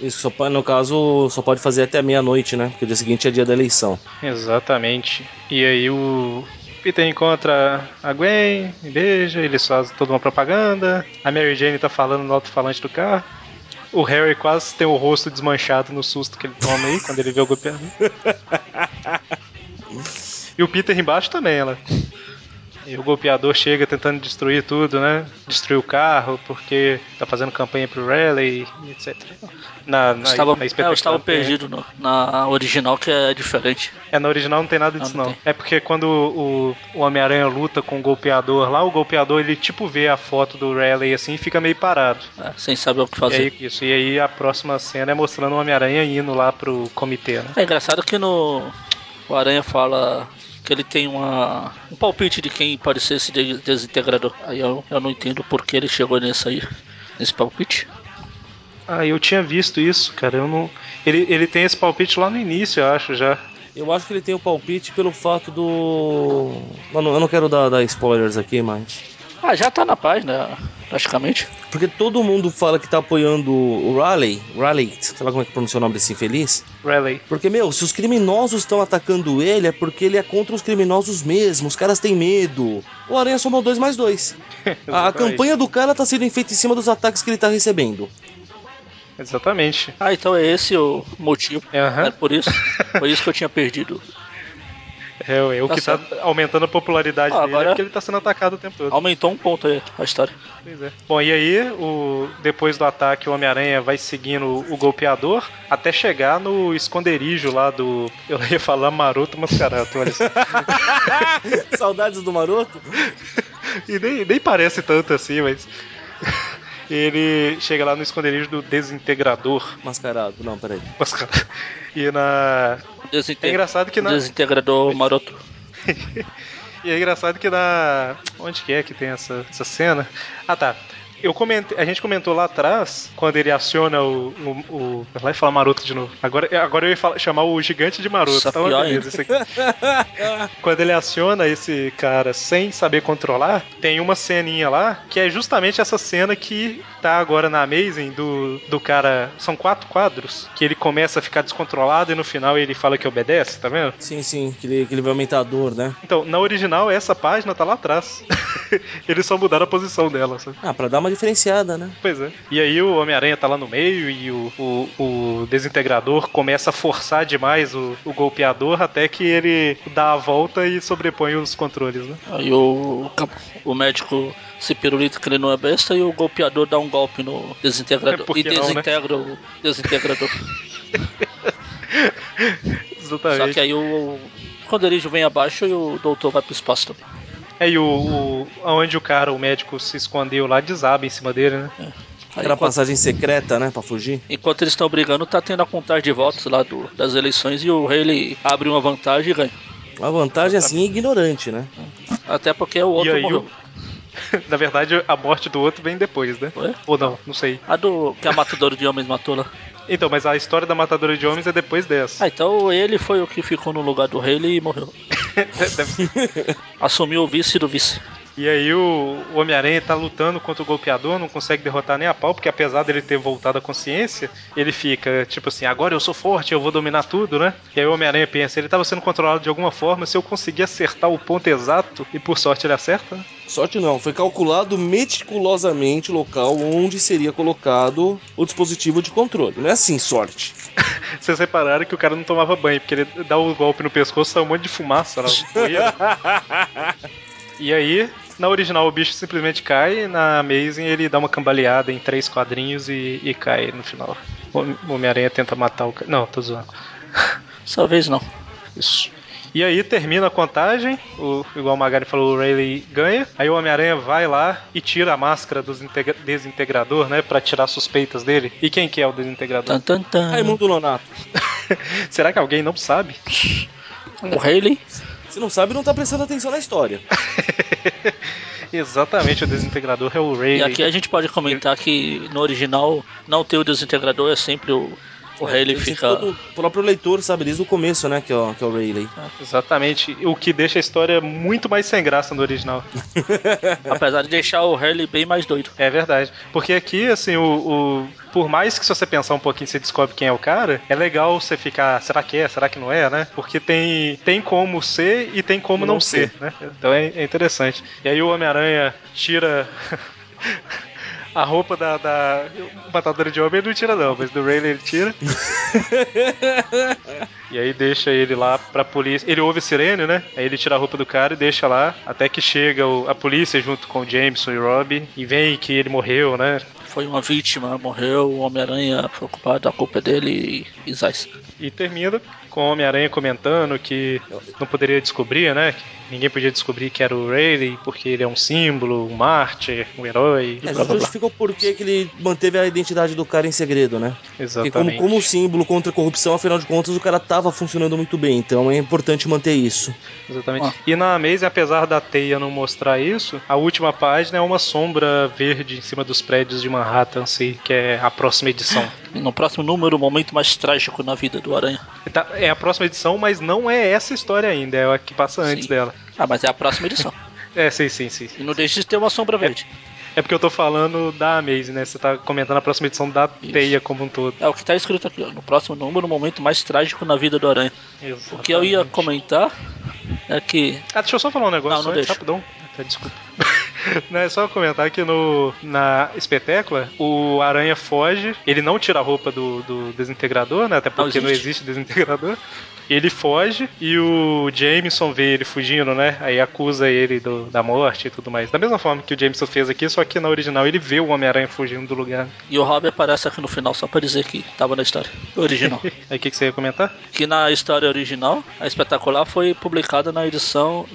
Isso só pode, no caso, só pode fazer até meia-noite, né? Porque o dia seguinte é dia da eleição. Exatamente. E aí o Peter encontra a Gwen, beija, eles fazem toda uma propaganda. A Mary Jane tá falando no alto-falante do carro. O Harry quase tem o rosto desmanchado no susto que ele toma aí quando ele vê o golpeador. [LAUGHS] E o Peter embaixo também, ela. E o golpeador chega tentando destruir tudo, né? Destruir o carro, porque tá fazendo campanha pro e etc. Na, na, estava, na é, eu estava perdido no- na original, que é diferente. É, na original não tem nada disso Ah, não não. tem. É porque quando o, o Homem-Aranha luta com o golpeador lá, o golpeador ele tipo vê a foto do Raleigh assim e fica meio parado. é, sem saber o que E fazer. aí, isso, e aí a próxima cena é mostrando o Homem-Aranha indo lá pro comitê, né? É engraçado que no o Aranha fala que ele tem uma, um palpite de quem pode ser esse de- desintegrador. Aí eu, eu não entendo por que ele chegou nesse aí, nesse palpite. Ah, eu tinha visto isso, cara. Eu não. Ele, ele tem esse palpite lá no início, eu acho já. Eu acho que ele tem o palpite pelo fato do. Eu não, eu não quero dar, dar spoilers aqui, mas. Ah, já tá na página, praticamente. Porque todo mundo fala que tá apoiando o Raleigh. Raleigh, sei lá como é que pronuncia o nome desse infeliz. Raleigh. Porque, meu, se os criminosos estão atacando ele, é porque ele é contra os criminosos mesmo. Os caras têm medo. O Aranha somou dois mais dois. [LAUGHS] A Exatamente. campanha do cara tá sendo feita em cima dos ataques que ele tá recebendo. Exatamente. Ah, então é esse o motivo. Aham. É por isso. [LAUGHS] Por isso que eu tinha perdido. É, é o Tá que tá aumentando a popularidade Ah, dele agora- é porque ele tá sendo atacado o tempo todo. Aumentou um ponto aí a história. Pois é. Bom, e aí, o, depois do ataque, o Homem-Aranha vai seguindo o, o golpeador até chegar no esconderijo lá do. Eu ia falar maroto mascarado, olha só. [LAUGHS] Saudades do maroto? E nem, nem parece tanto assim, mas. [LAUGHS] Ele chega lá no esconderijo do desintegrador. Mascarado. Não, peraí. Mascarado. E na. Desinte- É engraçado que na. Desintegrador [LAUGHS] maroto. E é engraçado que na. Onde que é que tem essa, essa cena? Ah tá. Eu comentei, a gente comentou lá atrás, quando ele aciona o. o, o vai lá e falar maroto de novo. Agora, agora eu ia falar- chamar o gigante de maroto. Só Tá uma pior beleza isso aqui. [LAUGHS] quando ele aciona esse cara sem saber controlar, tem uma ceninha lá que é justamente essa cena que tá agora na Amazing do, do cara. São quatro quadros que ele começa a ficar descontrolado e no final ele fala que obedece, tá vendo? Sim, sim, que ele, que ele vai aumentar a dor, né? Então, na original, essa página tá lá atrás. [LAUGHS] Eles só mudaram a posição dela, sabe? Ah, pra dar uma diferenciada, né? Pois é. E aí o Homem-Aranha tá lá no meio e o, o, o desintegrador começa a forçar demais o, o golpeador até que ele dá a volta e sobrepõe os controles, né? Aí o, o médico se pirulita que ele não é besta e o golpeador dá um golpe no desintegrador. É, e que não, né? desintegra o desintegrador. [LAUGHS] Só Exatamente. que aí o esconderijo vem abaixo e o doutor vai pro espaço também. Aí o, o. Onde o cara, o médico, se escondeu lá, desaba em cima dele, né? Aí, Era enquanto, passagem secreta, né? Pra fugir. enquanto eles estão brigando, tá tendo a contagem de votos lá do, das eleições e o Haley abre uma vantagem e ganha. Uma vantagem assim ignorante, né? Até porque o outro e aí, morreu. o... [LAUGHS] na verdade, a morte do outro vem depois, né? Foi? Ou não, não sei. A do que a matadora de homens matou lá. Então, mas a história da matadora de homens é depois dessa. Ah, então ele foi o que ficou no lugar do rei e morreu. [LAUGHS] [LAUGHS] Assumiu o vice do vice. E aí o, o Homem-Aranha tá lutando contra o golpeador, não consegue derrotar nem a pau, porque apesar dele ter voltado à consciência, ele fica tipo assim, agora eu sou forte, eu vou dominar tudo, né? E aí o Homem-Aranha pensa, ele tava sendo controlado de alguma forma, se eu conseguir acertar o ponto exato, e por sorte ele acerta, né? Sorte não, foi calculado meticulosamente o local onde seria colocado o dispositivo de controle. Não é assim, sorte. [LAUGHS] Vocês repararam que o cara não tomava banho, porque ele dá o golpe no pescoço, sai um monte de fumaça lá. [LAUGHS] e aí, na original o bicho simplesmente cai, na Amazing ele dá uma cambaleada em três quadrinhos e, e cai no final. O Homem-Aranha tenta matar o cara. Não, tô zoando. [LAUGHS] Dessa vez não. Isso. E aí termina a contagem, o, igual o Magari falou, o Rayleigh ganha. Aí o Homem-Aranha vai lá e tira a máscara do desintegra- desintegrador, né? Pra tirar suspeitas dele. E quem que é o desintegrador? Tan, tan, tan. Raimundo Nonato. [LAUGHS] Será que alguém não sabe? O Haley. Se não sabe, não tá prestando atenção na história. [LAUGHS] Exatamente, o desintegrador é o E Rayleigh. aqui a gente pode comentar que no original não ter o desintegrador é sempre o, o Assim, fica. todo- O próprio leitor sabe desde o começo, né? Que é o, que é o Rayleigh. Exatamente, o que deixa a história muito mais sem graça no original. [LAUGHS] Apesar de deixar o Haley bem mais doido. É verdade. Porque aqui, assim, o, o- Por mais que se você pensar um pouquinho você descobre quem é o cara, é legal você ficar. Será que é? Será que não é, né? Porque tem, tem como ser e tem como não, Não ser, ser. né? Então é, é interessante. E aí o Homem-Aranha tira. [LAUGHS] A roupa da, da matadora de homem ele não tira não, mas do Rayleigh ele tira. [LAUGHS] E aí deixa ele lá pra polícia. Ele ouve a sirene, né? Aí ele tira a roupa do cara e deixa lá. Até que chega o- a polícia junto com o Jameson e o Robbie. E vem que ele morreu, né? Foi uma vítima, morreu, o Homem-Aranha foi culpado, a culpa é dele e, e Zais. E termina com o Homem-Aranha comentando que não poderia descobrir, né? Ninguém podia descobrir que era o Rayleigh, porque ele é um símbolo, um mártir, um herói. É, justifica o porquê que ele manteve a identidade do cara em segredo, né? Porque Exatamente. como, como símbolo contra a corrupção, afinal de contas, o cara tava funcionando muito bem. Então é importante manter isso. Exatamente. Ah. E na Amazing, apesar da teia não mostrar isso, a última página é uma sombra verde em cima dos prédios de Manhattan, assim, que é a próxima edição. No próximo número, o momento mais trágico na vida do Aranha. Tá- É a próxima edição, mas não é essa história ainda, é a que passa antes Sim. dela. Ah, mas é a próxima edição. [LAUGHS] É, sim, sim, sim. E não deixe de ter uma sombra verde. É porque eu tô falando da Amazing, né? Você tá comentando a próxima edição da Isso. teia como um todo. É o que tá escrito aqui, ó. No próximo número, o momento mais trágico na vida do Aranha. O que eu ia comentar é que. Ah, deixa eu só falar um negócio Não, não antes, rapidão. Desculpa. [LAUGHS] não, é só comentar que no, na espetácula, o Aranha foge, ele não tira a roupa do, do desintegrador, né? Até porque não existe. existe, desintegrador. Ele foge e o Jameson vê ele fugindo, né? Aí acusa ele do- da morte e tudo mais. Da mesma forma que o Jameson fez aqui, só que na original ele vê o Homem-Aranha fugindo do lugar. E o Rob aparece aqui no final só pra dizer que tava na história original. [LAUGHS] Aí o que, que você ia comentar? que na história original, a espetacular foi publicada na edição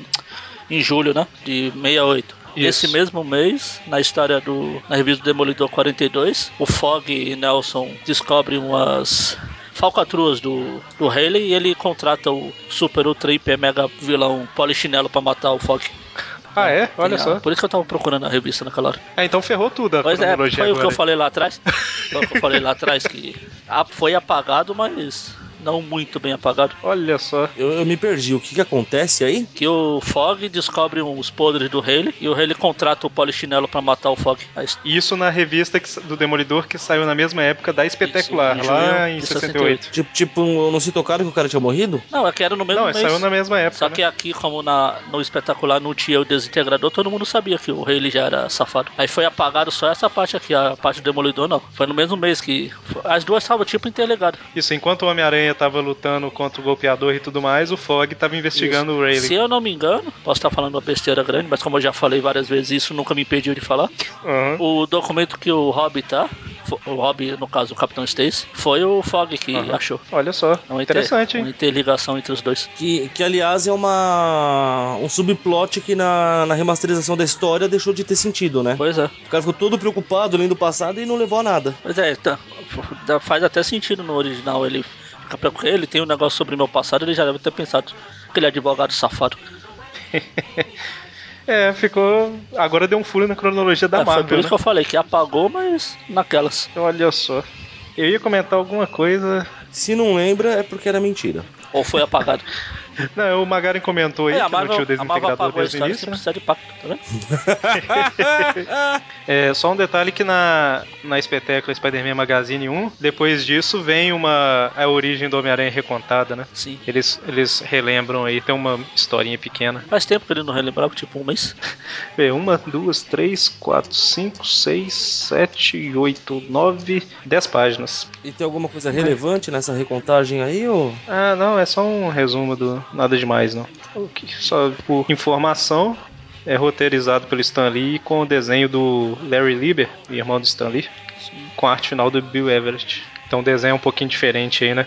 em julho, né? De 68. Isso. Esse mesmo mês, na história do. na revista do Demolidor 42, o Fog e Nelson descobrem umas falcatruas do, do Haley e ele contrata o super ultra hiper mega vilão Polichinelo pra matar o Fog. Ah, é? Olha Ah, só. Por isso que eu tava procurando a revista naquela hora. Ah, então ferrou tudo a Pois é, foi cronologia o que agora. eu falei lá atrás. [LAUGHS] Foi o que eu falei lá atrás, que foi apagado, mas não muito bem apagado. Olha só. Eu, eu me perdi. O que, que acontece aí? Que o Fog descobre os podres do Haley e o Haley contrata o Polichinelo pra matar o Fog. Isso na revista que- do Demolidor que saiu na mesma época da Espetacular, Isso, em lá em de 68. Tipo, tipo, não se tocaram que o cara tinha morrido? Não, é que era no mesmo Não, mês. saiu na mesma época. Só né? que aqui, como na, no espetacular não tinha o desintegrador, todo mundo sabia que o Haley já era safado. Aí foi apagado só essa parte aqui, a parte do Demolidor não. Foi no mesmo mês que. As duas estavam tipo interligadas. Isso, enquanto o Homem-Aranha tava lutando contra o golpeador e tudo mais, o Fog tava investigando o Rayleigh. Se eu não me engano, posso estar falando uma besteira grande, mas como eu já falei várias vezes, isso nunca me impediu de falar. Aham. O documento que o Rob tá, o Rob, no caso o Capitão Stacy, foi o Fog que Aham. achou. Olha só, É uma inter- interessante, Uma hein? interligação entre os dois. Que, que aliás é uma um subplot que na, na remasterização da história deixou de ter sentido, né? Pois é. O cara ficou todo preocupado lendo o passado e não levou a nada. Pois é, tá, faz até sentido no original ele ele tem um negócio sobre o meu passado, ele já deve ter pensado que ele é advogado safado. [LAUGHS] É, ficou. Agora deu um furo na cronologia da É, foi Marvel. por isso né? que eu falei que apagou, mas naquelas. Olha só. Eu ia comentar alguma coisa. Se não lembra, é porque era mentira. Ou foi apagado. Não, o Magaren comentou aí É, a que não tinha o Marvel, Marvel desintegrador desde o início. sem né? precisar de pacto, tá vendo? [LAUGHS] É, só um detalhe que na, na espetácula Spider-Man Magazine 1, depois disso vem uma a origem do Homem-Aranha recontada, né? Sim. Eles, eles relembram aí, tem uma historinha pequena. Faz tempo que ele não relembrava, tipo um mês. Vê, [LAUGHS] uma, duas, três, quatro, cinco, seis, sete, oito, nove, dez páginas. E tem alguma coisa relevante nessa recontagem aí, ou? Ah, não, é só um resumo do nada demais, não. Só por informação, é roteirizado pelo Stan Lee com o desenho do Larry Lieber, irmão do Stan Lee, com a arte final do Bill Everett. Então o desenho é um pouquinho diferente aí, né?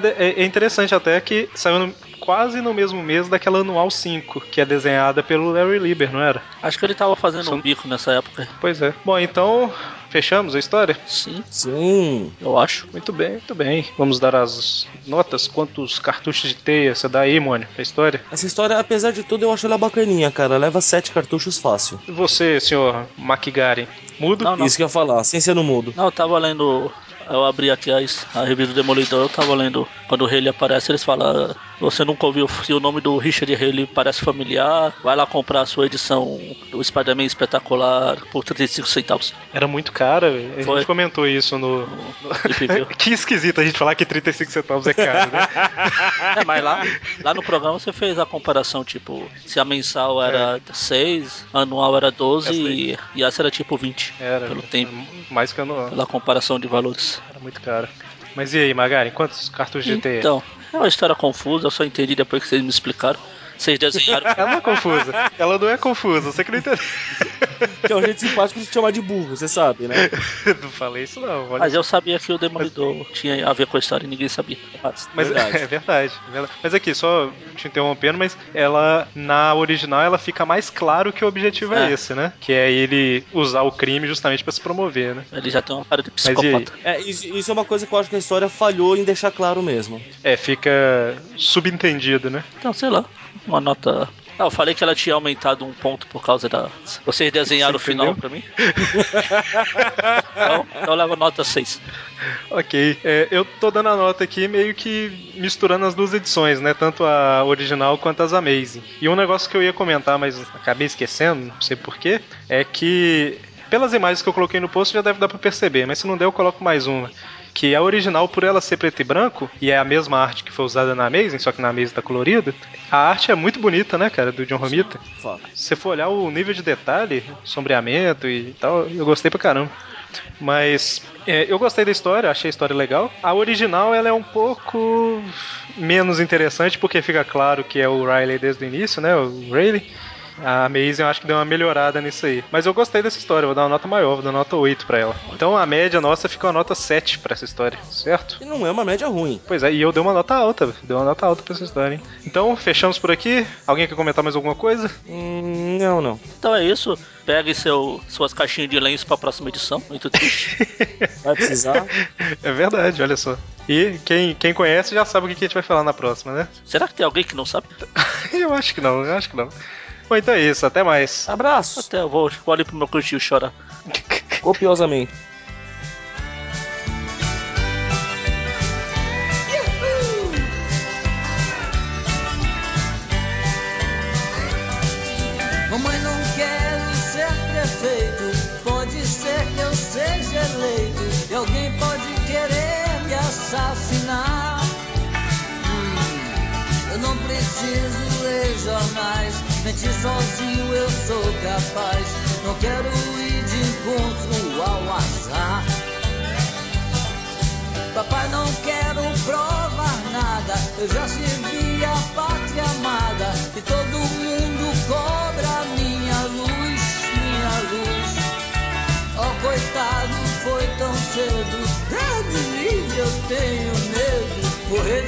De- É é interessante até que saiu no- quase no mesmo mês daquela Anual 5, que é desenhada pelo Larry Lieber, não era? Acho que ele tava fazendo São- um bico nessa época. Pois é. Bom, então fechamos a história? Sim, Sim. eu acho. Muito bem, muito bem. Vamos dar as notas. Quantos cartuchos de teia você dá aí, Mônio, pra história? Essa história, apesar de tudo, eu acho ela bacaninha, cara. Leva sete cartuchos fácil. E você, senhor McGaren? Mudo? Não, não. Isso que eu ia falar, sem ser no mudo. Não, eu tava lendo. Eu abri aqui a, a revista do Demolidor, eu tava lendo. Quando o Haley aparece, eles falam. Você nunca ouviu se o nome do Richard Haley parece familiar? Vai lá comprar a sua edição do Spider-Man espetacular por 35 centavos. Era muito cara. A Foi. gente comentou isso no. Flipville. [LAUGHS] que esquisito a gente falar que 35 centavos é caro, né? [LAUGHS] É, mas lá, lá no programa você fez a comparação, tipo, se a mensal era 6, anual era 12 Essa e, e essa era tipo 20. Era. Pelo tempo. Mais que anual. Pela comparação de valores. Era muito caro. Mas e aí, Magaren? Quantos cartuchos de teia? Então, é uma história confusa, eu só entendi depois que vocês me explicaram. Vocês desenharam. [LAUGHS] Ela não é confusa. Ela não é confusa. Você que não entendeu. Que é um jeito simpático de te chamar de burro, você sabe, né? [LAUGHS] não falei isso, não. Olha Mas eu sabia que o Demolidor tinha a ver com a história e ninguém sabia. Mas, Mas Verdade. [LAUGHS] é verdade, é verdade. Mas aqui, só te interrompendo, mas ela, na original, ela fica mais claro que o objetivo é, É. esse, né? Que é ele usar o crime justamente pra se promover, né? ele já tem uma cara de Mas psicopata. É, isso é uma coisa que eu acho que a história falhou em deixar claro mesmo. É, fica subentendido, né? Então, sei lá, uma nota. Ah, eu falei que ela tinha aumentado um ponto por causa da. Vocês desenharam o Você final entendeu? pra mim? então, então eu levo nota 6. Ok. É, eu tô dando a nota aqui meio que misturando as duas edições, né? Tanto a original quanto as Amazing. E um negócio que eu ia comentar, mas acabei esquecendo, não sei porquê, é que pelas imagens que eu coloquei no post já deve dar pra perceber, mas se não der eu coloco mais uma. Que a original, por ela ser preto e branco, e é a mesma arte que foi usada na Amazing, só que na Amazing tá colorida, a arte é muito bonita, né, cara, do John Romita. Se você for olhar o nível de detalhe, sombreamento e tal, eu gostei pra caramba. Mas é, eu gostei da história, achei a história legal. A original ela é um pouco menos interessante porque fica claro que é o Riley desde o início, né? O Rayleigh. A Amazing eu acho que deu uma melhorada nisso aí. Mas eu gostei dessa história, vou dar uma nota maior, vou dar uma nota 8 pra ela. Então a média nossa fica uma nota 7 pra essa história, certo? E não é uma média ruim. Pois é, e eu dei uma nota alta, dei uma nota alta pra essa história, hein? Então, fechamos por aqui. Alguém quer comentar mais alguma coisa? Hum, não, não. Então é isso. Pegue seu, suas caixinhas de lenço pra próxima edição. Muito triste. [LAUGHS] Vai precisar. É verdade, olha só. E quem, quem conhece já sabe o que que a gente vai falar na próxima, né? Será que tem alguém que não sabe? [LAUGHS] eu acho que não, eu acho que não. Bom, então é isso, até mais. Abraço. Até eu vou, vou ali pro meu cantinho chorar. [LAUGHS] Copiosamente. Mamãe, não quero ser prefeito. Pode ser que eu seja eleito. E alguém pode querer me assassinar. Hum, eu não preciso ler jornais. Mentir sozinho eu sou capaz. Não quero ir de encontro ao azar. Papai, não quero provar nada. Eu já servi a pátria amada. E todo mundo cobra minha luz, minha luz. Oh, coitado, foi tão cedo. É de mim eu tenho medo. Morrer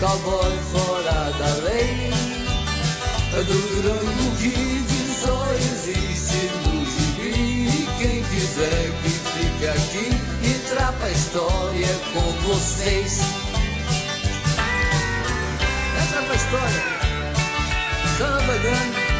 cowboy fora da lei. Do Durango Kid só existe no gibi. Quem quiser que fique aqui, entrar pra história é com vocês. Entra pra história. Samba grande.